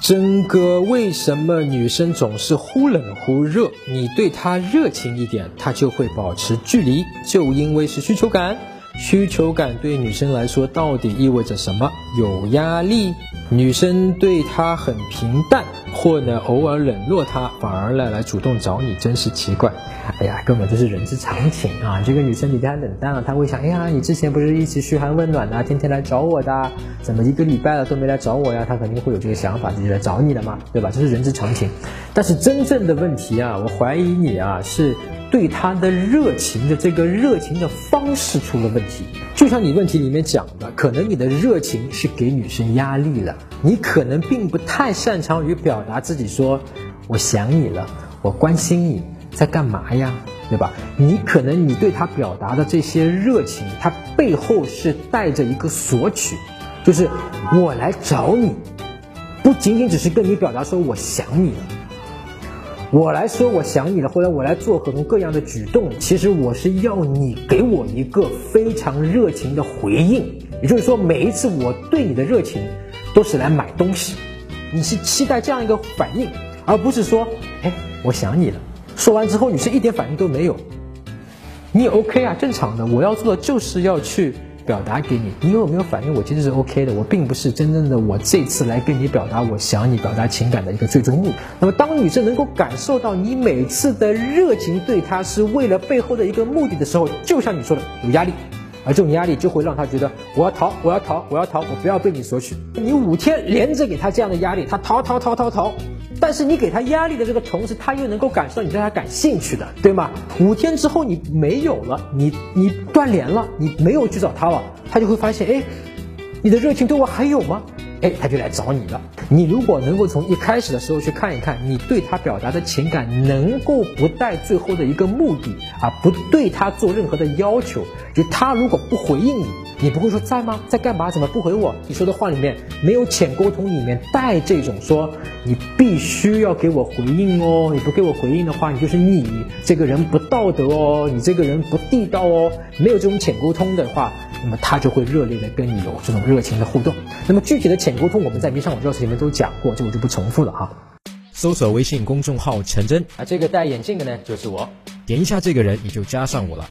真哥，为什么女生总是忽冷忽热？你对她热情一点，她就会保持距离，就因为是需求感。需求感对女生来说到底意味着什么？有压力。女生对他很平淡，或呢偶尔冷落他，反而呢来主动找你，真是奇怪。哎呀，根本就是人之常情啊！这个女生你对她冷淡了，她会想：哎呀，你之前不是一直嘘寒问暖的，天天来找我的，怎么一个礼拜了都没来找我呀？她肯定会有这个想法，自己来找你了嘛，对吧？这是人之常情。但是真正的问题啊，我怀疑你啊是。对他的热情的这个热情的方式出了问题，就像你问题里面讲的，可能你的热情是给女生压力了，你可能并不太擅长于表达自己，说我想你了，我关心你在干嘛呀，对吧？你可能你对他表达的这些热情，它背后是带着一个索取，就是我来找你，不仅仅只是跟你表达说我想你了。我来说，我想你了，或者我来做各种各样的举动，其实我是要你给我一个非常热情的回应。也就是说，每一次我对你的热情，都是来买东西，你是期待这样一个反应，而不是说，哎，我想你了。说完之后，你是一点反应都没有，你也 OK 啊，正常的。我要做的就是要去。表达给你，你有没有反应？我其实是 OK 的，我并不是真正的我这次来跟你表达我想你表达情感的一个最终目的。那么，当女生能够感受到你每次的热情对她是为了背后的一个目的的时候，就像你说的有压力，而这种压力就会让他觉得我要逃，我要逃，我要逃，我不要被你索取。你五天连着给他这样的压力，他逃逃逃逃逃。但是你给他压力的这个同时，他又能够感受到你对他感兴趣的，对吗？五天之后你没有了，你你断联了，你没有去找他了，他就会发现，哎，你的热情对我还有吗？哎，他就来找你了。你如果能够从一开始的时候去看一看，你对他表达的情感能够不带最后的一个目的啊，不对他做任何的要求，就他如果不回应你，你不会说在吗？在干嘛？怎么不回我？你说的话里面没有浅沟通，里面带这种说你必须要给我回应哦，你不给我回应的话，你就是你这个人不道德哦，你这个人不地道哦，没有这种浅沟通的话。那么他就会热烈的跟你有这种热情的互动。那么具体的浅沟通，我们在迷上网教室里面都讲过，这我就不重复了哈。搜索微信公众号陈真，啊，这个戴眼镜的呢就是我，点一下这个人你就加上我了。